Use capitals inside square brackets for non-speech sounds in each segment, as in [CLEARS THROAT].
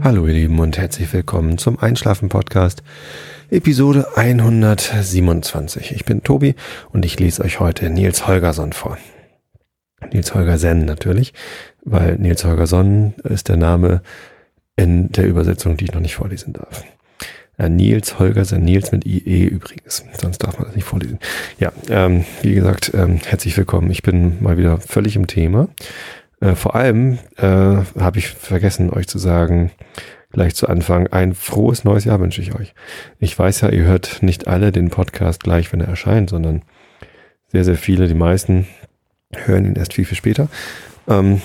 Hallo ihr Lieben und herzlich willkommen zum Einschlafen Podcast, Episode 127. Ich bin Tobi und ich lese euch heute Nils Holgersson vor. Nils Holgersen natürlich, weil Nils Holgersson ist der Name in der Übersetzung, die ich noch nicht vorlesen darf. Äh, Nils Holgersen, Nils mit IE übrigens, sonst darf man das nicht vorlesen. Ja, ähm, wie gesagt, ähm, herzlich willkommen. Ich bin mal wieder völlig im Thema. Äh, vor allem äh, habe ich vergessen, euch zu sagen, gleich zu Anfang, ein frohes neues Jahr wünsche ich euch. Ich weiß ja, ihr hört nicht alle den Podcast gleich, wenn er erscheint, sondern sehr, sehr viele, die meisten hören ihn erst viel, viel später. Ähm,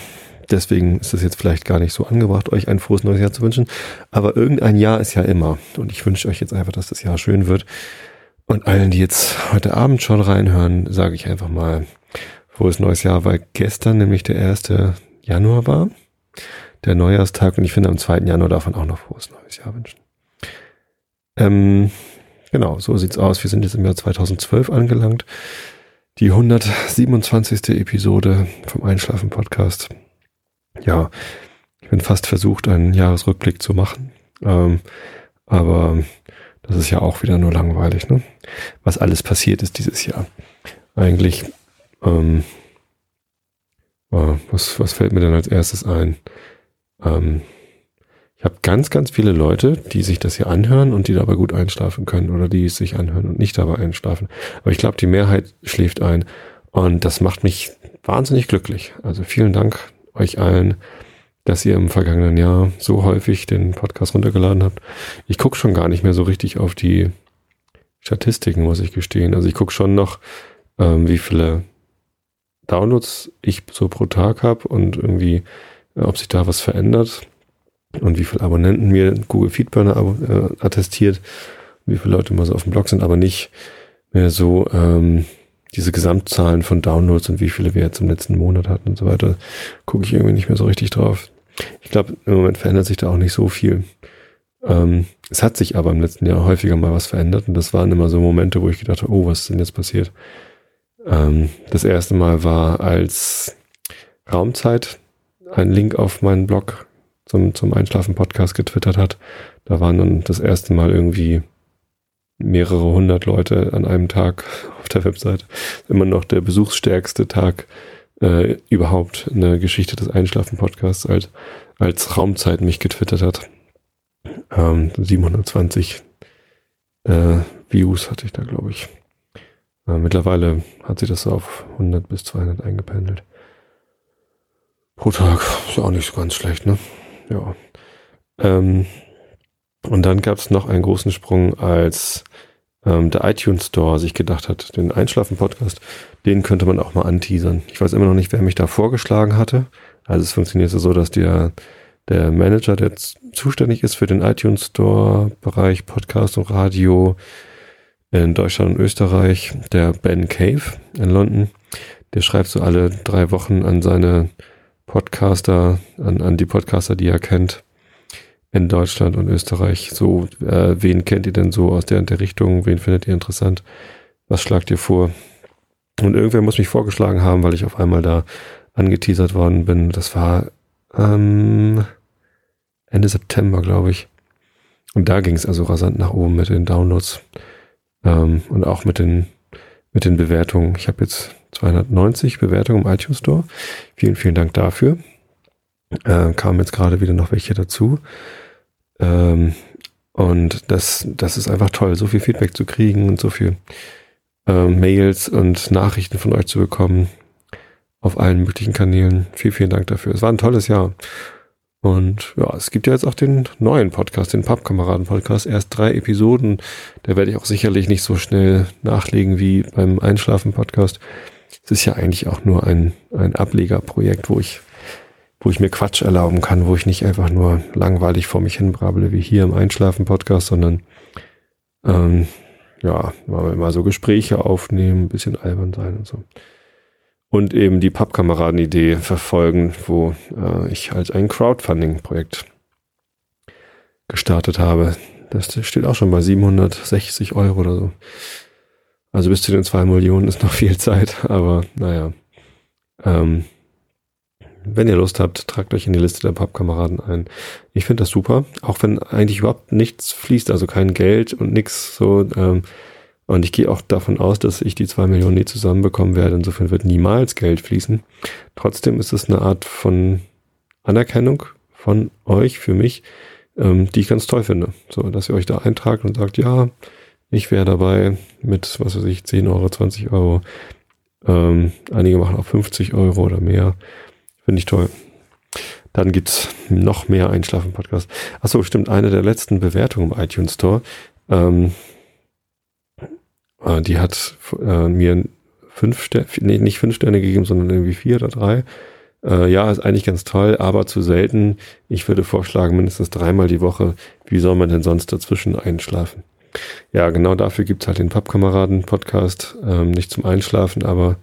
deswegen ist es jetzt vielleicht gar nicht so angebracht, euch ein frohes neues Jahr zu wünschen. Aber irgendein Jahr ist ja immer. Und ich wünsche euch jetzt einfach, dass das Jahr schön wird. Und allen, die jetzt heute Abend schon reinhören, sage ich einfach mal, frohes neues Jahr, weil gestern nämlich der erste Januar war, der Neujahrstag, und ich finde am zweiten Januar darf man auch noch frohes neues Jahr wünschen. Ähm, genau, so sieht's aus. Wir sind jetzt im Jahr 2012 angelangt. Die 127. Episode vom Einschlafen Podcast. Ja, ich bin fast versucht, einen Jahresrückblick zu machen. Ähm, aber das ist ja auch wieder nur langweilig, ne? Was alles passiert ist dieses Jahr. Eigentlich ähm, äh, was, was fällt mir denn als erstes ein? Ähm, ich habe ganz, ganz viele Leute, die sich das hier anhören und die dabei gut einschlafen können oder die es sich anhören und nicht dabei einschlafen. Aber ich glaube, die Mehrheit schläft ein und das macht mich wahnsinnig glücklich. Also vielen Dank euch allen, dass ihr im vergangenen Jahr so häufig den Podcast runtergeladen habt. Ich gucke schon gar nicht mehr so richtig auf die Statistiken, muss ich gestehen. Also ich gucke schon noch, ähm, wie viele Downloads ich so pro Tag habe und irgendwie, äh, ob sich da was verändert und wie viele Abonnenten mir Google Feedburner äh, attestiert, wie viele Leute mal so auf dem Blog sind, aber nicht mehr so ähm, diese Gesamtzahlen von Downloads und wie viele wir jetzt im letzten Monat hatten und so weiter, gucke ich irgendwie nicht mehr so richtig drauf. Ich glaube, im Moment verändert sich da auch nicht so viel. Ähm, es hat sich aber im letzten Jahr häufiger mal was verändert und das waren immer so Momente, wo ich gedacht habe, oh, was ist denn jetzt passiert? Ähm, das erste Mal war als Raumzeit ein Link auf meinen Blog zum, zum Einschlafen-Podcast getwittert hat. Da waren dann das erste Mal irgendwie mehrere hundert Leute an einem Tag [LAUGHS] auf der Webseite. Immer noch der besuchsstärkste Tag äh, überhaupt in der Geschichte des Einschlafen-Podcasts, als, als Raumzeit mich getwittert hat. Ähm, 720 äh, Views hatte ich da, glaube ich. Äh, mittlerweile hat sich das auf 100 bis 200 eingependelt. Pro Tag ist ja auch nicht so ganz schlecht, ne? Ja. Ähm, und dann gab es noch einen großen Sprung, als ähm, der iTunes Store sich gedacht hat, den Einschlafen-Podcast, den könnte man auch mal anteasern. Ich weiß immer noch nicht, wer mich da vorgeschlagen hatte. Also es funktioniert so, dass der, der Manager, der zuständig ist für den iTunes Store, Bereich Podcast und Radio, in Deutschland und Österreich, der Ben Cave in London. Der schreibt so alle drei Wochen an seine Podcaster, an, an die Podcaster, die er kennt in Deutschland und Österreich. So, äh, wen kennt ihr denn so aus der, der Richtung? Wen findet ihr interessant? Was schlagt ihr vor? Und irgendwer muss mich vorgeschlagen haben, weil ich auf einmal da angeteasert worden bin. Das war ähm, Ende September, glaube ich. Und da ging es also rasant nach oben mit den Downloads. Ähm, und auch mit den, mit den Bewertungen. Ich habe jetzt 290 Bewertungen im iTunes Store. Vielen, vielen Dank dafür. Äh, kamen jetzt gerade wieder noch welche dazu. Ähm, und das, das ist einfach toll, so viel Feedback zu kriegen und so viel äh, Mails und Nachrichten von euch zu bekommen auf allen möglichen Kanälen. Vielen, vielen Dank dafür. Es war ein tolles Jahr. Und ja, es gibt ja jetzt auch den neuen Podcast, den Pappkameraden-Podcast. Erst drei Episoden. Da werde ich auch sicherlich nicht so schnell nachlegen wie beim Einschlafen-Podcast. Es ist ja eigentlich auch nur ein, ein Ablegerprojekt, wo ich, wo ich mir Quatsch erlauben kann, wo ich nicht einfach nur langweilig vor mich hinbrable wie hier im Einschlafen-Podcast, sondern ähm, ja, mal, mal so Gespräche aufnehmen, ein bisschen albern sein und so und eben die Pappkameraden-Idee verfolgen, wo äh, ich halt ein Crowdfunding-Projekt gestartet habe. Das steht auch schon bei 760 Euro oder so. Also bis zu den zwei Millionen ist noch viel Zeit, aber naja. Ähm, wenn ihr Lust habt, tragt euch in die Liste der Pappkameraden ein. Ich finde das super, auch wenn eigentlich überhaupt nichts fließt, also kein Geld und nichts so. Ähm, und ich gehe auch davon aus, dass ich die zwei Millionen nie zusammenbekommen werde. Insofern wird niemals Geld fließen. Trotzdem ist es eine Art von Anerkennung von euch für mich, ähm, die ich ganz toll finde. So, dass ihr euch da eintragt und sagt, ja, ich wäre dabei mit, was weiß ich, 10 Euro, 20 Euro. Ähm, einige machen auch 50 Euro oder mehr. Finde ich toll. Dann gibt's noch mehr Einschlafen-Podcast. Achso, stimmt, eine der letzten Bewertungen im iTunes Store. Ähm, äh, die hat äh, mir fünf Sterne, nee, nicht fünf Sterne gegeben, sondern irgendwie vier oder drei. Äh, ja, ist eigentlich ganz toll, aber zu selten. Ich würde vorschlagen, mindestens dreimal die Woche. Wie soll man denn sonst dazwischen einschlafen? Ja, genau dafür gibt's halt den Pappkameraden-Podcast. Ähm, nicht zum Einschlafen, aber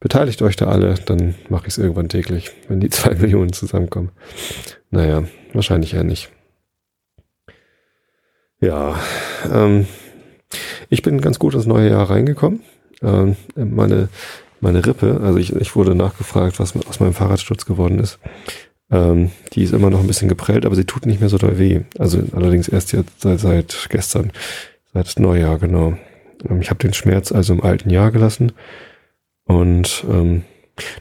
beteiligt euch da alle, dann mache ich es irgendwann täglich, wenn die [LAUGHS] zwei Millionen zusammenkommen. Naja, wahrscheinlich eher nicht. Ja, ähm, ich bin ganz gut ins neue Jahr reingekommen. Ähm, meine, meine Rippe, also ich, ich wurde nachgefragt, was aus meinem Fahrradsturz geworden ist. Ähm, die ist immer noch ein bisschen geprellt, aber sie tut nicht mehr so doll weh. Also allerdings erst jetzt seit, seit gestern, seit Neujahr, genau. Ähm, ich habe den Schmerz also im alten Jahr gelassen. Und ähm,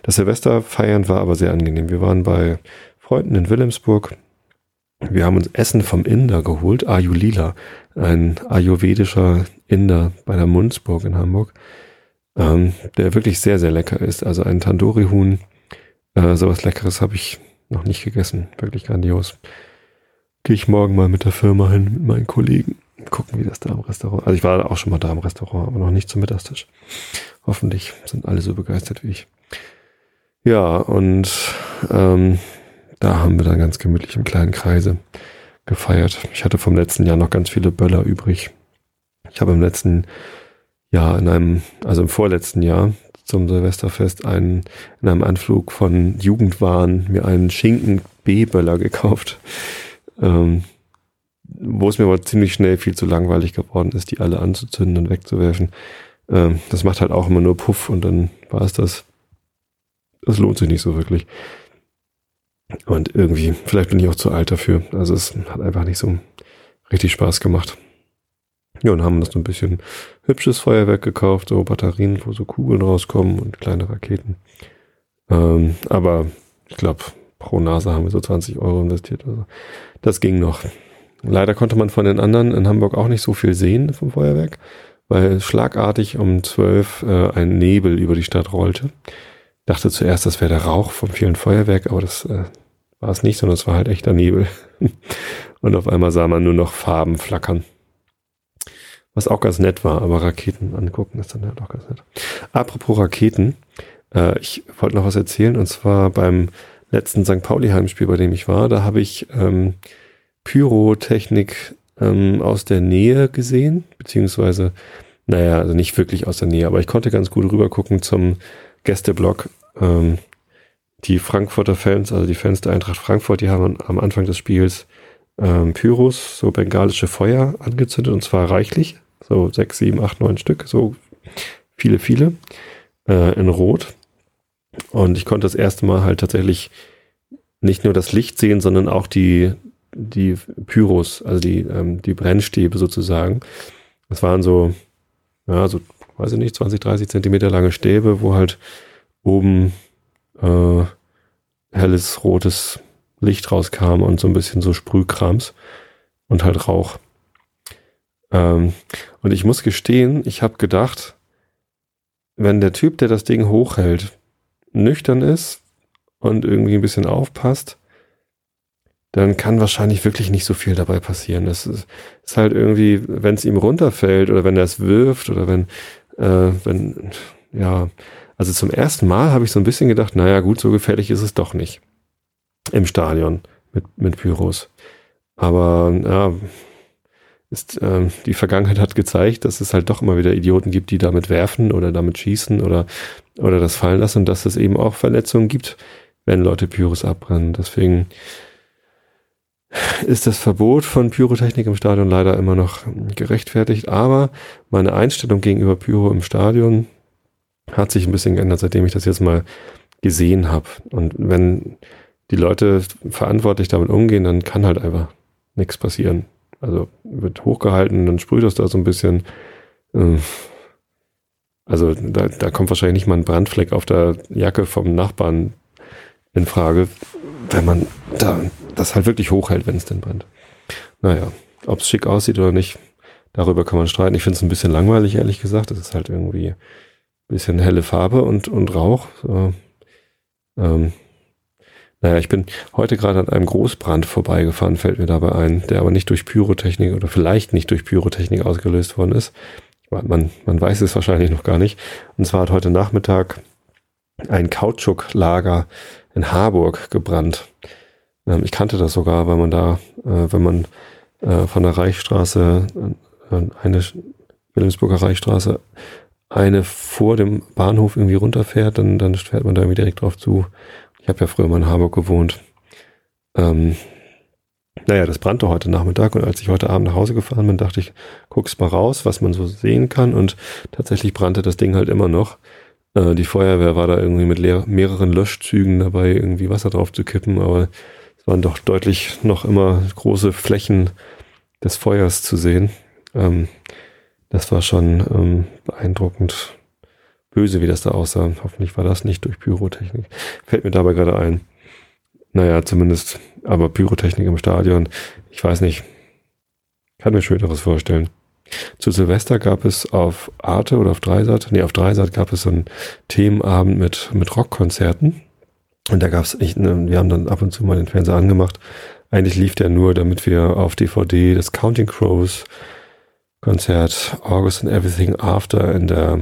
das Silvesterfeiern war aber sehr angenehm. Wir waren bei Freunden in Wilhelmsburg. Wir haben uns Essen vom Inder geholt, Ayulila, ein ayurvedischer Inder bei der Munzburg in Hamburg, ähm, der wirklich sehr, sehr lecker ist. Also ein Tandoori-Huhn, äh, sowas Leckeres habe ich noch nicht gegessen. Wirklich grandios. Gehe ich morgen mal mit der Firma hin, mit meinen Kollegen. Gucken, wie das da im Restaurant. Also ich war auch schon mal da im Restaurant, aber noch nicht zum Mittagstisch. Hoffentlich sind alle so begeistert wie ich. Ja, und ähm, da haben wir dann ganz gemütlich im kleinen Kreise gefeiert. Ich hatte vom letzten Jahr noch ganz viele Böller übrig. Ich habe im letzten Jahr in einem, also im vorletzten Jahr zum Silvesterfest einen, in einem Anflug von Jugendwahn mir einen Schinken B-Böller gekauft. Ähm, wo es mir aber ziemlich schnell viel zu langweilig geworden ist, die alle anzuzünden und wegzuwerfen. Ähm, das macht halt auch immer nur Puff und dann war es das. Das lohnt sich nicht so wirklich. Und irgendwie, vielleicht bin ich auch zu alt dafür. Also es hat einfach nicht so richtig Spaß gemacht. Ja, und haben uns so ein bisschen hübsches Feuerwerk gekauft, so Batterien, wo so Kugeln rauskommen und kleine Raketen. Ähm, aber ich glaube, pro Nase haben wir so 20 Euro investiert. Also das ging noch. Leider konnte man von den anderen in Hamburg auch nicht so viel sehen vom Feuerwerk weil schlagartig um zwölf äh, ein Nebel über die Stadt rollte. Dachte zuerst, das wäre der Rauch vom vielen Feuerwerk, aber das äh, war es nicht, sondern es war halt echter Nebel. [LAUGHS] Und auf einmal sah man nur noch Farben flackern. Was auch ganz nett war, aber Raketen angucken ist dann halt auch ganz nett. Apropos Raketen, äh, ich wollte noch was erzählen und zwar beim letzten St. Pauli-Heimspiel, bei dem ich war, da habe ich ähm, Pyrotechnik ähm, aus der Nähe gesehen, beziehungsweise, naja, also nicht wirklich aus der Nähe, aber ich konnte ganz gut rüber gucken zum Gästeblock. Ähm, die Frankfurter Fans, also die Fans der Eintracht Frankfurt, die haben am Anfang des Spiels ähm, Pyros, so bengalische Feuer angezündet und zwar reichlich, so sechs, sieben, acht, neun Stück, so viele, viele äh, in Rot. Und ich konnte das erste Mal halt tatsächlich nicht nur das Licht sehen, sondern auch die, die Pyros, also die, ähm, die Brennstäbe sozusagen. Das waren so, ja, so, weiß ich nicht, 20, 30 Zentimeter lange Stäbe, wo halt oben äh, helles rotes Licht rauskam und so ein bisschen so Sprühkrams und halt Rauch. Ähm, und ich muss gestehen, ich habe gedacht, wenn der Typ, der das Ding hochhält, nüchtern ist und irgendwie ein bisschen aufpasst, dann kann wahrscheinlich wirklich nicht so viel dabei passieren. Das ist, ist halt irgendwie, wenn es ihm runterfällt oder wenn er es wirft oder wenn, äh, wenn, ja, also zum ersten Mal habe ich so ein bisschen gedacht, naja gut, so gefährlich ist es doch nicht im Stadion mit, mit Pyros. Aber ja, ist, äh, die Vergangenheit hat gezeigt, dass es halt doch immer wieder Idioten gibt, die damit werfen oder damit schießen oder, oder das fallen lassen und dass es eben auch Verletzungen gibt, wenn Leute Pyros abbrennen. Deswegen ist das Verbot von Pyrotechnik im Stadion leider immer noch gerechtfertigt. Aber meine Einstellung gegenüber Pyro im Stadion hat sich ein bisschen geändert, seitdem ich das jetzt mal gesehen habe. Und wenn die Leute verantwortlich damit umgehen, dann kann halt einfach nichts passieren. Also wird hochgehalten, dann sprüht das da so ein bisschen. Äh, also da, da kommt wahrscheinlich nicht mal ein Brandfleck auf der Jacke vom Nachbarn in Frage, wenn man da das halt wirklich hochhält, wenn es denn brennt. Naja, ob es schick aussieht oder nicht, darüber kann man streiten. Ich finde es ein bisschen langweilig, ehrlich gesagt. Es ist halt irgendwie bisschen helle Farbe und, und Rauch. So. Ähm, naja, ich bin heute gerade an einem Großbrand vorbeigefahren, fällt mir dabei ein, der aber nicht durch Pyrotechnik oder vielleicht nicht durch Pyrotechnik ausgelöst worden ist. Man, man weiß es wahrscheinlich noch gar nicht. Und zwar hat heute Nachmittag ein Kautschuklager in Harburg gebrannt. Ähm, ich kannte das sogar, weil man da, äh, wenn man äh, von der Reichsstraße, äh, eine Wilhelmsburger Reichsstraße, eine vor dem Bahnhof irgendwie runterfährt, dann, dann fährt man da irgendwie direkt drauf zu. Ich habe ja früher mal in Harburg gewohnt. Ähm, naja, das brannte heute Nachmittag und als ich heute Abend nach Hause gefahren bin, dachte ich, guck's mal raus, was man so sehen kann und tatsächlich brannte das Ding halt immer noch. Äh, die Feuerwehr war da irgendwie mit mehreren Löschzügen dabei, irgendwie Wasser drauf zu kippen, aber es waren doch deutlich noch immer große Flächen des Feuers zu sehen. Ähm, das war schon ähm, beeindruckend böse, wie das da aussah. Hoffentlich war das nicht durch Pyrotechnik. Fällt mir dabei gerade ein. Naja, zumindest, aber Pyrotechnik im Stadion, ich weiß nicht, kann mir Schöneres vorstellen. Zu Silvester gab es auf Arte oder auf Dreisat, nee, auf Dreisat gab es so einen Themenabend mit, mit Rockkonzerten. Und da gab es, ne, wir haben dann ab und zu mal den Fernseher angemacht. Eigentlich lief der nur, damit wir auf DVD das Counting Crows Konzert August and Everything After in der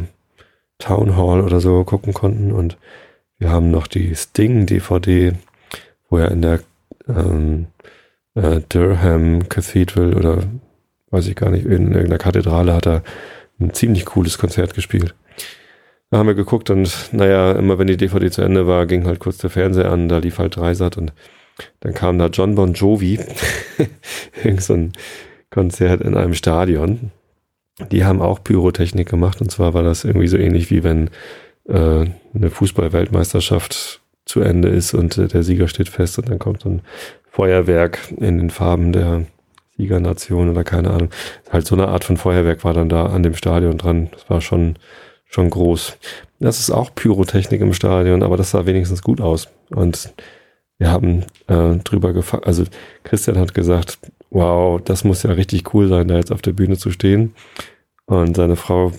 Town Hall oder so gucken konnten. Und wir haben noch die Sting DVD, wo er in der ähm, äh, Durham Cathedral oder weiß ich gar nicht, in irgendeiner Kathedrale hat er ein ziemlich cooles Konzert gespielt. Da haben wir geguckt und naja, immer wenn die DVD zu Ende war, ging halt kurz der Fernseher an, da lief halt Dreisat und dann kam da John Bon Jovi, [LAUGHS] irgend so ein Konzert in einem Stadion. Die haben auch Pyrotechnik gemacht und zwar war das irgendwie so ähnlich wie wenn äh, eine Fußball-Weltmeisterschaft zu Ende ist und äh, der Sieger steht fest und dann kommt so ein Feuerwerk in den Farben der Sieger-Nation oder keine Ahnung. Halt so eine Art von Feuerwerk war dann da an dem Stadion dran. Das war schon, schon groß. Das ist auch Pyrotechnik im Stadion, aber das sah wenigstens gut aus. Und wir haben äh, drüber gefahren, also Christian hat gesagt, wow, das muss ja richtig cool sein, da jetzt auf der Bühne zu stehen. Und seine Frau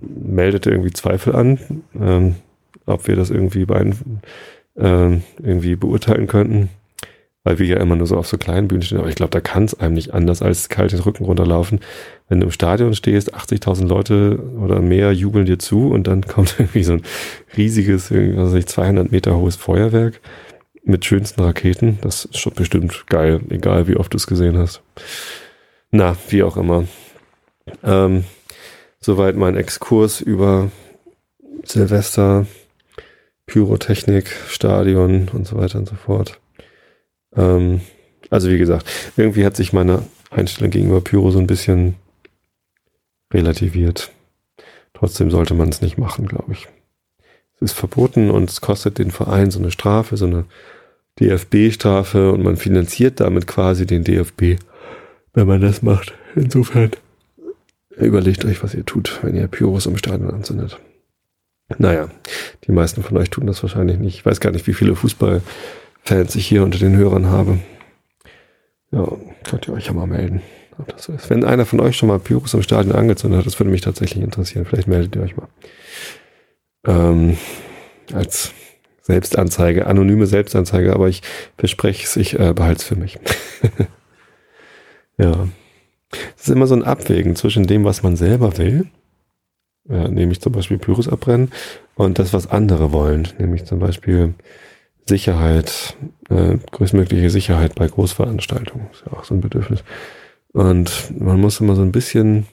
meldete irgendwie Zweifel an, ähm, ob wir das irgendwie, bein, äh, irgendwie beurteilen könnten weil wir ja immer nur so auf so kleinen Bühnen stehen. Aber ich glaube, da kann es einem nicht anders als kalt den Rücken runterlaufen. Wenn du im Stadion stehst, 80.000 Leute oder mehr jubeln dir zu und dann [LAUGHS] kommt irgendwie so ein riesiges, was weiß ich, 200 Meter hohes Feuerwerk mit schönsten Raketen. Das ist schon bestimmt geil, egal wie oft du es gesehen hast. Na, wie auch immer. Ähm, soweit mein Exkurs über Silvester, Pyrotechnik, Stadion und so weiter und so fort. Ähm, also wie gesagt, irgendwie hat sich meine Einstellung gegenüber Pyro so ein bisschen relativiert. Trotzdem sollte man es nicht machen, glaube ich. Ist verboten und es kostet den Verein so eine Strafe, so eine DFB-Strafe und man finanziert damit quasi den DFB, wenn man das macht. Insofern überlegt euch, was ihr tut, wenn ihr Pyros im Stadion anzündet. Naja, die meisten von euch tun das wahrscheinlich nicht. Ich weiß gar nicht, wie viele Fußball Fans ich hier unter den Hörern habe. Ja, könnt ihr euch ja mal melden. Wenn einer von euch schon mal Pyros im Stadion angezündet hat, das würde mich tatsächlich interessieren. Vielleicht meldet ihr euch mal. Ähm, als Selbstanzeige, anonyme Selbstanzeige, aber ich verspreche es, ich äh, behalte es für mich. [LAUGHS] ja. Es ist immer so ein Abwägen zwischen dem, was man selber will, ja, nämlich zum Beispiel Pyros abbrennen, und das, was andere wollen, nämlich zum Beispiel Sicherheit, äh, größtmögliche Sicherheit bei Großveranstaltungen. Ist ja auch so ein Bedürfnis. Und man muss immer so ein bisschen,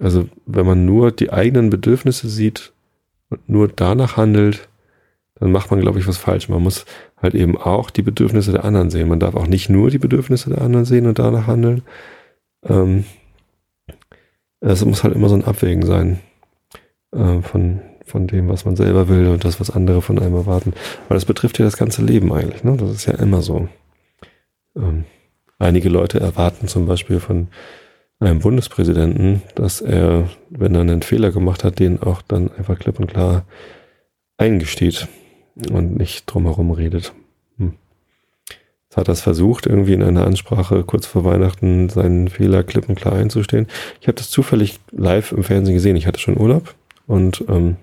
also wenn man nur die eigenen Bedürfnisse sieht und nur danach handelt, dann macht man, glaube ich, was falsch. Man muss halt eben auch die Bedürfnisse der anderen sehen. Man darf auch nicht nur die Bedürfnisse der anderen sehen und danach handeln. Ähm, es muss halt immer so ein Abwägen sein äh, von, von dem, was man selber will und das, was andere von einem erwarten. Weil das betrifft ja das ganze Leben eigentlich. Ne? Das ist ja immer so. Ähm, einige Leute erwarten zum Beispiel von einem Bundespräsidenten, dass er, wenn er einen Fehler gemacht hat, den auch dann einfach klipp und klar eingesteht und nicht drumherum redet. Hm. Jetzt hat er es versucht, irgendwie in einer Ansprache kurz vor Weihnachten seinen Fehler klipp und klar einzustehen. Ich habe das zufällig live im Fernsehen gesehen. Ich hatte schon Urlaub und ähm,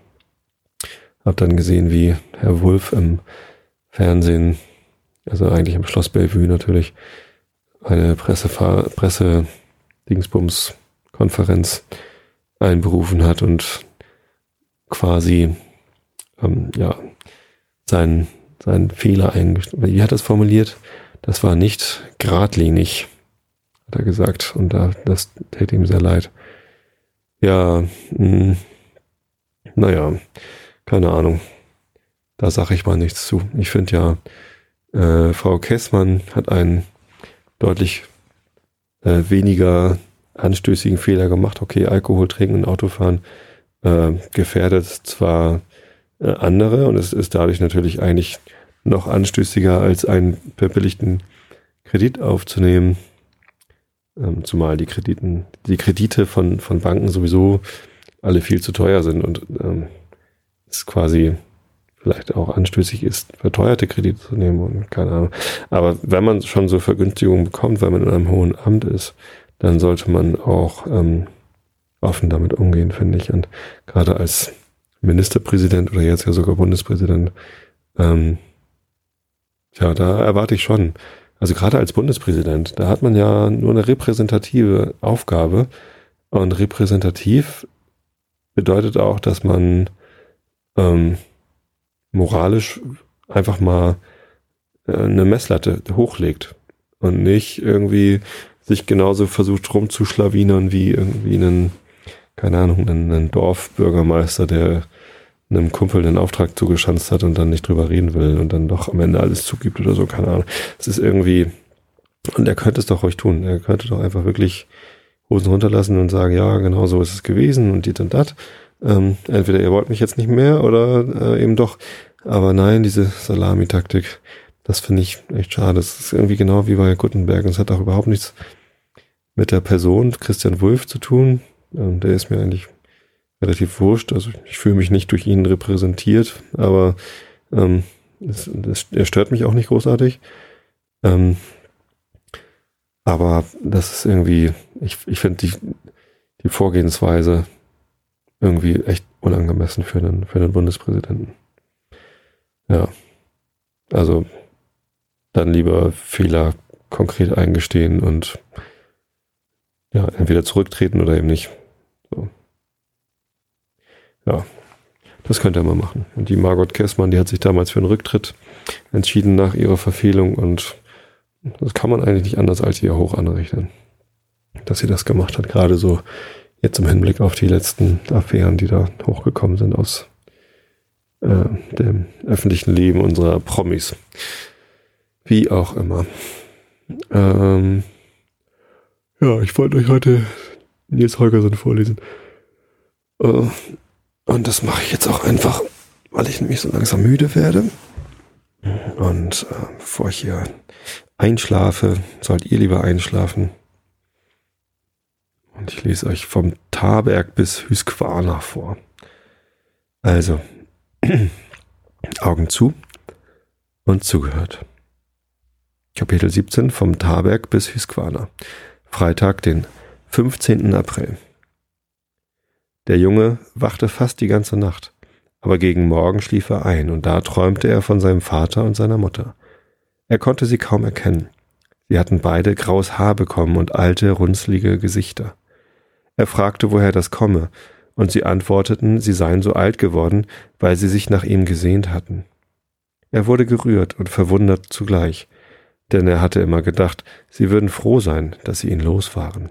habe dann gesehen, wie Herr Wulff im Fernsehen, also eigentlich im Schloss Bellevue natürlich, eine Pressefahr Presse Dingsbums Konferenz einberufen hat und quasi ähm, ja seinen seinen Fehler eingestellt. Wie hat er es formuliert? Das war nicht geradlinig, hat er gesagt. Und da, das täte ihm sehr leid. Ja, mh, hm, naja, keine Ahnung. Da sage ich mal nichts zu. Ich finde ja, äh, Frau Kessmann hat einen deutlich äh, weniger anstößigen Fehler gemacht. Okay, Alkohol trinken und Autofahren äh, gefährdet zwar äh, andere und es ist dadurch natürlich eigentlich noch anstößiger als einen verbilligten Kredit aufzunehmen. Ähm, zumal die Krediten, die Kredite von, von Banken sowieso alle viel zu teuer sind und ähm, es quasi vielleicht auch anstößig ist, verteuerte Kredite zu nehmen und keine Ahnung. Aber wenn man schon so Vergünstigungen bekommt, weil man in einem hohen Amt ist, dann sollte man auch ähm, offen damit umgehen, finde ich. Und gerade als Ministerpräsident oder jetzt ja sogar Bundespräsident, ähm, ja, da erwarte ich schon. Also gerade als Bundespräsident, da hat man ja nur eine repräsentative Aufgabe. Und repräsentativ bedeutet auch, dass man ähm, moralisch einfach mal äh, eine Messlatte hochlegt und nicht irgendwie sich genauso versucht rumzuschlawinern wie irgendwie einen, keine Ahnung, einen, Dorfbürgermeister, der einem Kumpel den Auftrag zugeschanzt hat und dann nicht drüber reden will und dann doch am Ende alles zugibt oder so, keine Ahnung. Es ist irgendwie, und er könnte es doch ruhig tun. Er könnte doch einfach wirklich Hosen runterlassen und sagen, ja, genau so ist es gewesen und dit und dat. Ähm, entweder ihr wollt mich jetzt nicht mehr oder äh, eben doch. Aber nein, diese Salami-Taktik, das finde ich echt schade. Das ist irgendwie genau wie bei Gutenberg. Es hat auch überhaupt nichts mit der Person Christian Wulff zu tun. Ähm, der ist mir eigentlich relativ wurscht. Also ich fühle mich nicht durch ihn repräsentiert, aber ähm, das, das, er stört mich auch nicht großartig. Ähm, aber das ist irgendwie, ich, ich finde die, die Vorgehensweise irgendwie echt unangemessen für den, für den Bundespräsidenten. Ja. Also dann lieber Fehler konkret eingestehen und ja, entweder zurücktreten oder eben nicht. So. Ja, das könnte er mal machen. Und die Margot Kessmann, die hat sich damals für einen Rücktritt entschieden nach ihrer Verfehlung und das kann man eigentlich nicht anders als ihr hoch anrechnen, dass sie das gemacht hat. Gerade so jetzt im Hinblick auf die letzten Affären, die da hochgekommen sind aus äh, dem öffentlichen Leben unserer Promis. Wie auch immer. Ähm, ja, ich wollte euch heute Nils Holgersen vorlesen. Äh, und das mache ich jetzt auch einfach, weil ich nämlich so langsam müde werde. Und äh, bevor ich hier einschlafe, sollt ihr lieber einschlafen. Und ich lese euch vom Tarberg bis Hüsquana vor. Also, [CLEARS THROAT] Augen zu und zugehört. Kapitel 17 vom Tarberg bis Hüsquana. Freitag, den 15. April. Der Junge wachte fast die ganze Nacht, aber gegen Morgen schlief er ein, und da träumte er von seinem Vater und seiner Mutter. Er konnte sie kaum erkennen. Sie hatten beide graues Haar bekommen und alte, runzlige Gesichter. Er fragte, woher das komme, und sie antworteten, sie seien so alt geworden, weil sie sich nach ihm gesehnt hatten. Er wurde gerührt und verwundert zugleich, denn er hatte immer gedacht, sie würden froh sein, dass sie ihn los waren.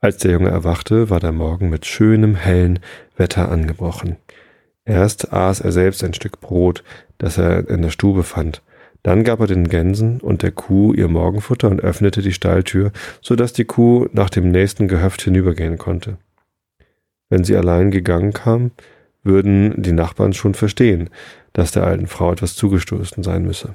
Als der Junge erwachte, war der Morgen mit schönem, hellen Wetter angebrochen. Erst aß er selbst ein Stück Brot, das er in der Stube fand. Dann gab er den Gänsen und der Kuh ihr Morgenfutter und öffnete die Stalltür, so dass die Kuh nach dem nächsten Gehöft hinübergehen konnte. Wenn sie allein gegangen kam, würden die Nachbarn schon verstehen, dass der alten Frau etwas zugestoßen sein müsse.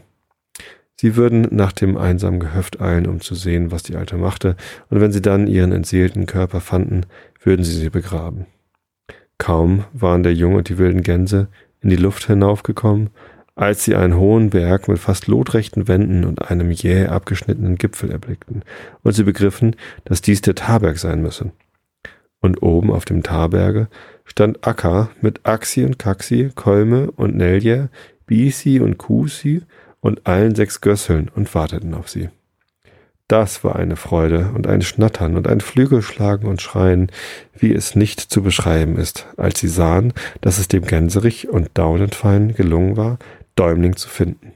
Sie würden nach dem einsamen Gehöft eilen, um zu sehen, was die Alte machte, und wenn sie dann ihren entseelten Körper fanden, würden sie sie begraben. Kaum waren der Junge und die wilden Gänse in die Luft hinaufgekommen, als sie einen hohen Berg mit fast lotrechten Wänden und einem jäh abgeschnittenen Gipfel erblickten, und sie begriffen, dass dies der Tarberg sein müsse. Und oben auf dem Tarberge stand Akka mit Axi und Kaxi, Kolme und Nelje, Bisi und Kusi und allen sechs Gösseln und warteten auf sie. Das war eine Freude und ein Schnattern und ein Flügelschlagen und Schreien, wie es nicht zu beschreiben ist, als sie sahen, dass es dem Gänserich und Daunenfein gelungen war, Däumling zu finden.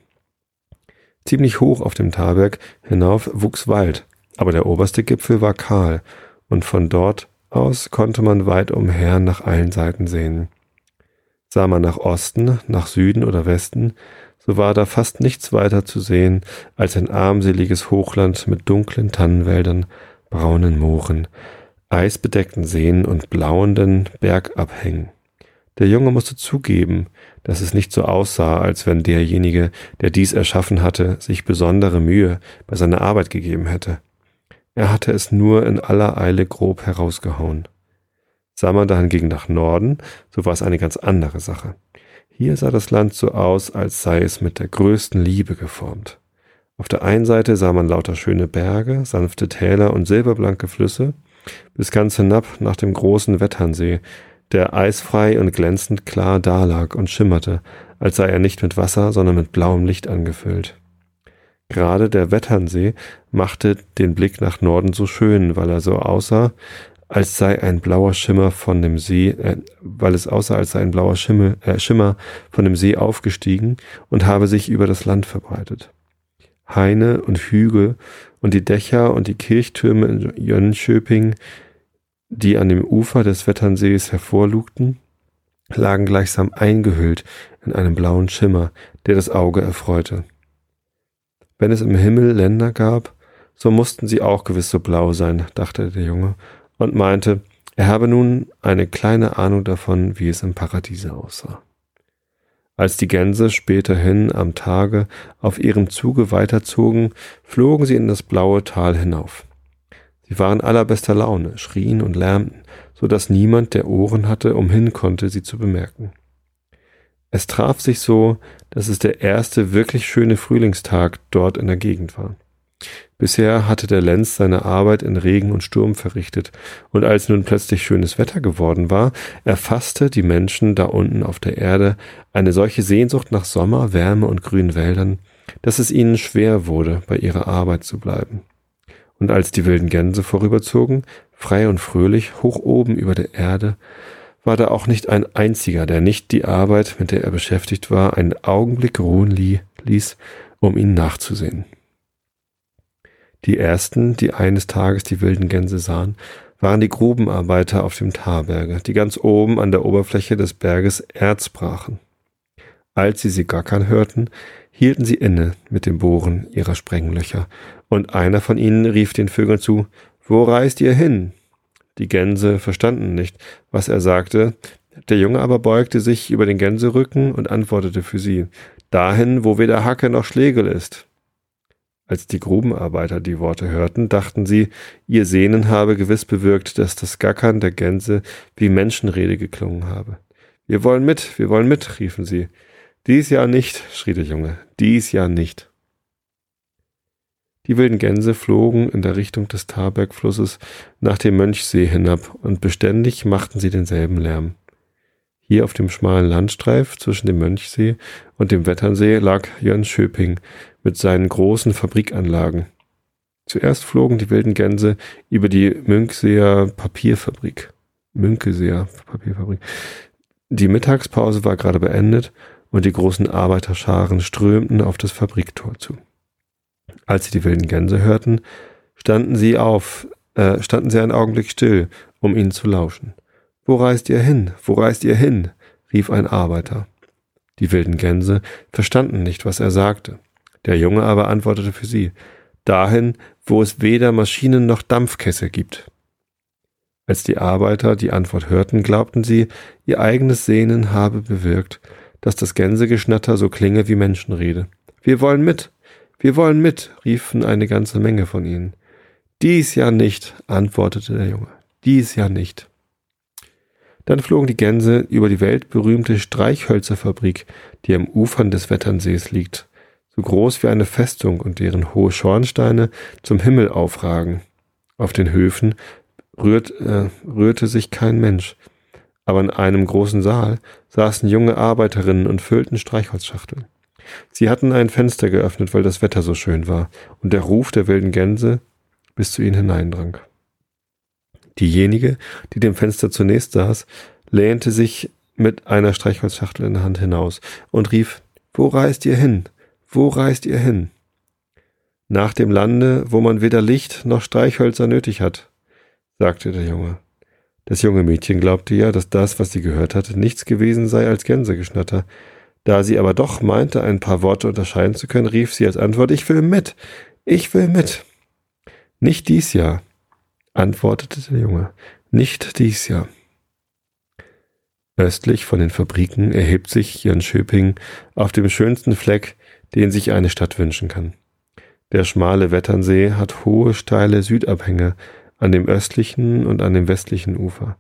Ziemlich hoch auf dem Tarberg hinauf wuchs Wald, aber der oberste Gipfel war kahl, und von dort aus konnte man weit umher nach allen Seiten sehen. Sah man nach Osten, nach Süden oder Westen, so war da fast nichts weiter zu sehen als ein armseliges Hochland mit dunklen Tannenwäldern, braunen Mooren, eisbedeckten Seen und blauenden Bergabhängen. Der Junge musste zugeben, dass es nicht so aussah, als wenn derjenige, der dies erschaffen hatte, sich besondere Mühe bei seiner Arbeit gegeben hätte. Er hatte es nur in aller Eile grob herausgehauen. Sah man dahingegen nach Norden, so war es eine ganz andere Sache. Hier sah das Land so aus, als sei es mit der größten Liebe geformt. Auf der einen Seite sah man lauter schöne Berge, sanfte Täler und silberblanke Flüsse, bis ganz hinab nach dem großen Wetternsee, der eisfrei und glänzend klar dalag und schimmerte, als sei er nicht mit Wasser, sondern mit blauem Licht angefüllt. Gerade der Wetternsee machte den Blick nach Norden so schön, weil er so aussah, als sei ein blauer Schimmer von dem See, äh, weil es aussah, als sei ein blauer Schimmel, äh, Schimmer von dem See aufgestiegen und habe sich über das Land verbreitet. Haine und Hügel und die Dächer und die Kirchtürme in Jönköping, die an dem Ufer des Wetternsees hervorlugten, lagen gleichsam eingehüllt in einem blauen Schimmer, der das Auge erfreute. Wenn es im Himmel Länder gab, so mussten sie auch gewiss so blau sein, dachte der Junge und meinte, er habe nun eine kleine Ahnung davon, wie es im Paradiese aussah. Als die Gänse späterhin am Tage auf ihrem Zuge weiterzogen, flogen sie in das blaue Tal hinauf. Sie waren allerbester Laune, schrien und lärmten, so dass niemand, der Ohren hatte, umhin konnte, sie zu bemerken. Es traf sich so, dass es der erste wirklich schöne Frühlingstag dort in der Gegend war. Bisher hatte der Lenz seine Arbeit in Regen und Sturm verrichtet, und als nun plötzlich schönes Wetter geworden war, erfasste die Menschen da unten auf der Erde eine solche Sehnsucht nach Sommer, Wärme und grünen Wäldern, dass es ihnen schwer wurde, bei ihrer Arbeit zu bleiben. Und als die wilden Gänse vorüberzogen, frei und fröhlich, hoch oben über der Erde, war da auch nicht ein einziger, der nicht die Arbeit, mit der er beschäftigt war, einen Augenblick ruhen ließ, um ihnen nachzusehen. Die ersten, die eines Tages die wilden Gänse sahen, waren die Grubenarbeiter auf dem Tarberge, die ganz oben an der Oberfläche des Berges Erz brachen. Als sie sie gackern hörten, hielten sie inne mit dem Bohren ihrer Sprenglöcher, und einer von ihnen rief den Vögeln zu, Wo reist ihr hin? Die Gänse verstanden nicht, was er sagte, der Junge aber beugte sich über den Gänserücken und antwortete für sie, Dahin, wo weder Hacke noch Schlegel ist. Als die Grubenarbeiter die Worte hörten, dachten sie, ihr Sehnen habe gewiss bewirkt, dass das Gackern der Gänse wie Menschenrede geklungen habe. Wir wollen mit, wir wollen mit, riefen sie. Dies Jahr nicht, schrie der Junge, dies Jahr nicht. Die wilden Gänse flogen in der Richtung des Tarbergflusses nach dem Mönchsee hinab und beständig machten sie denselben Lärm. Hier auf dem schmalen Landstreif zwischen dem Mönchsee und dem Wetternsee lag Jönköping mit seinen großen Fabrikanlagen. Zuerst flogen die wilden Gänse über die Münkseer Papierfabrik. Münkeseer Papierfabrik. Die Mittagspause war gerade beendet und die großen Arbeiterscharen strömten auf das Fabriktor zu. Als sie die wilden Gänse hörten, standen sie auf, äh, standen sie einen Augenblick still, um ihnen zu lauschen. Wo reist ihr hin? Wo reist ihr hin? rief ein Arbeiter. Die wilden Gänse verstanden nicht, was er sagte. Der Junge aber antwortete für sie, dahin, wo es weder Maschinen noch Dampfkessel gibt. Als die Arbeiter die Antwort hörten, glaubten sie, ihr eigenes Sehnen habe bewirkt, dass das Gänsegeschnatter so klinge wie Menschenrede. Wir wollen mit, wir wollen mit, riefen eine ganze Menge von ihnen. Dies ja nicht, antwortete der Junge. Dies ja nicht. Dann flogen die Gänse über die weltberühmte Streichhölzerfabrik, die am Ufern des Wetternsees liegt, so groß wie eine Festung und deren hohe Schornsteine zum Himmel aufragen. Auf den Höfen rührt, äh, rührte sich kein Mensch, aber in einem großen Saal saßen junge Arbeiterinnen und füllten Streichholzschachteln. Sie hatten ein Fenster geöffnet, weil das Wetter so schön war, und der Ruf der wilden Gänse bis zu ihnen hineindrang. Diejenige, die dem Fenster zunächst saß, lehnte sich mit einer Streichholzschachtel in der Hand hinaus und rief, Wo reist ihr hin? Wo reist ihr hin? Nach dem Lande, wo man weder Licht noch Streichhölzer nötig hat, sagte der Junge. Das junge Mädchen glaubte ja, dass das, was sie gehört hatte, nichts gewesen sei als Gänsegeschnatter. Da sie aber doch meinte, ein paar Worte unterscheiden zu können, rief sie als Antwort, ich will mit, ich will mit. Nicht dies Jahr, antwortete der Junge, nicht dies Jahr. Östlich von den Fabriken erhebt sich Jönköping auf dem schönsten Fleck, den sich eine Stadt wünschen kann. Der schmale Wetternsee hat hohe, steile Südabhänge an dem östlichen und an dem westlichen Ufer.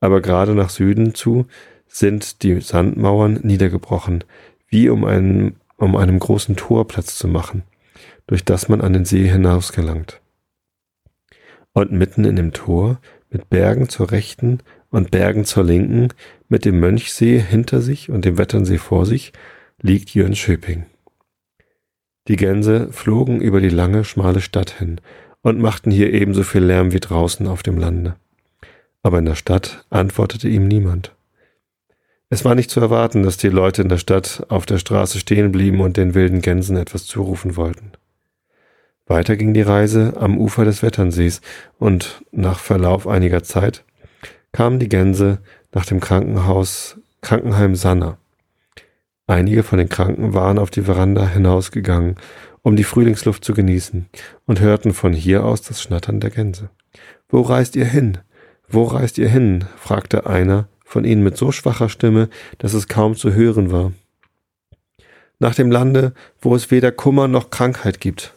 Aber gerade nach Süden zu sind die Sandmauern niedergebrochen, wie um einen, um einem großen Tor Platz zu machen, durch das man an den See hinaus gelangt. Und mitten in dem Tor, mit Bergen zur rechten und Bergen zur linken, mit dem Mönchsee hinter sich und dem Wetternsee vor sich, liegt Jönköping. Die Gänse flogen über die lange, schmale Stadt hin und machten hier ebenso viel Lärm wie draußen auf dem Lande. Aber in der Stadt antwortete ihm niemand. Es war nicht zu erwarten, dass die Leute in der Stadt auf der Straße stehen blieben und den wilden Gänsen etwas zurufen wollten. Weiter ging die Reise am Ufer des Wetternsees und nach Verlauf einiger Zeit kamen die Gänse nach dem Krankenhaus Krankenheim Sanna. Einige von den Kranken waren auf die Veranda hinausgegangen, um die Frühlingsluft zu genießen, und hörten von hier aus das Schnattern der Gänse. Wo reist ihr hin? Wo reist ihr hin? fragte einer von ihnen mit so schwacher Stimme, dass es kaum zu hören war. Nach dem Lande, wo es weder Kummer noch Krankheit gibt,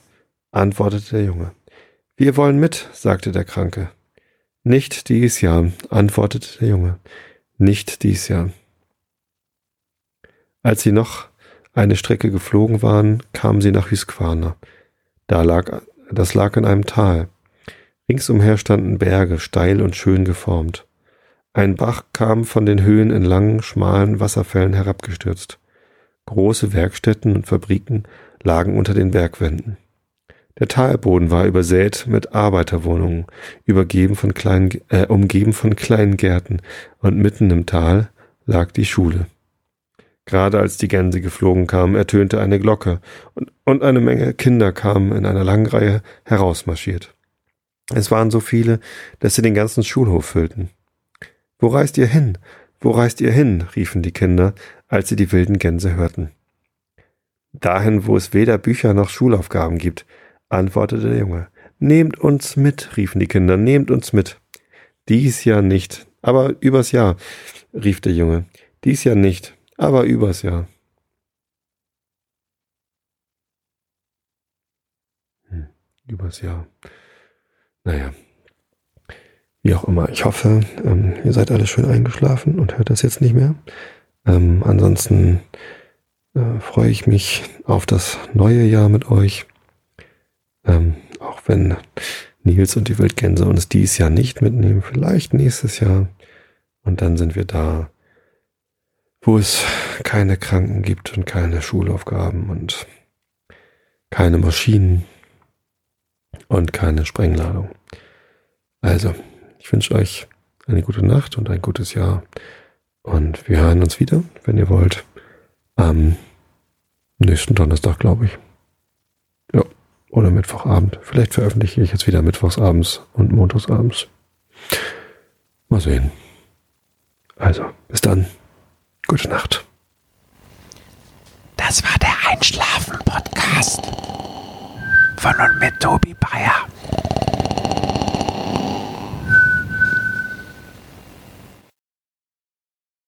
antwortete der Junge. Wir wollen mit, sagte der Kranke. Nicht dies Jahr, antwortete der Junge. Nicht dies Jahr. Als sie noch eine Strecke geflogen waren, kamen sie nach Husqvarna. Da lag, das lag in einem Tal. Ringsumher standen Berge, steil und schön geformt. Ein Bach kam von den Höhen in langen, schmalen Wasserfällen herabgestürzt. Große Werkstätten und Fabriken lagen unter den Bergwänden. Der Talboden war übersät mit Arbeiterwohnungen, übergeben von kleinen, äh, umgeben von kleinen Gärten, und mitten im Tal lag die Schule. Gerade als die Gänse geflogen kamen, ertönte eine Glocke und, und eine Menge Kinder kamen in einer langen Reihe herausmarschiert. Es waren so viele, dass sie den ganzen Schulhof füllten. Wo reist ihr hin? Wo reist ihr hin? riefen die Kinder, als sie die wilden Gänse hörten. Dahin, wo es weder Bücher noch Schulaufgaben gibt, antwortete der Junge. Nehmt uns mit, riefen die Kinder, nehmt uns mit. Dies Jahr nicht, aber übers Jahr, rief der Junge. Dies Jahr nicht, aber übers Jahr. Hm, übers Jahr. Naja. Wie auch immer. Ich hoffe, ähm, ihr seid alle schön eingeschlafen und hört das jetzt nicht mehr. Ähm, ansonsten äh, freue ich mich auf das neue Jahr mit euch. Ähm, auch wenn Nils und die Wildgänse uns dies Jahr nicht mitnehmen, vielleicht nächstes Jahr. Und dann sind wir da wo es keine Kranken gibt und keine Schulaufgaben und keine Maschinen und keine Sprengladung. Also, ich wünsche euch eine gute Nacht und ein gutes Jahr. Und wir hören uns wieder, wenn ihr wollt, am nächsten Donnerstag, glaube ich. Ja, oder Mittwochabend. Vielleicht veröffentliche ich jetzt wieder Mittwochsabends und Montagsabends. Mal sehen. Also, bis dann. Gute Nacht. Das war der Einschlafen-Podcast von und mit Tobi Bayer.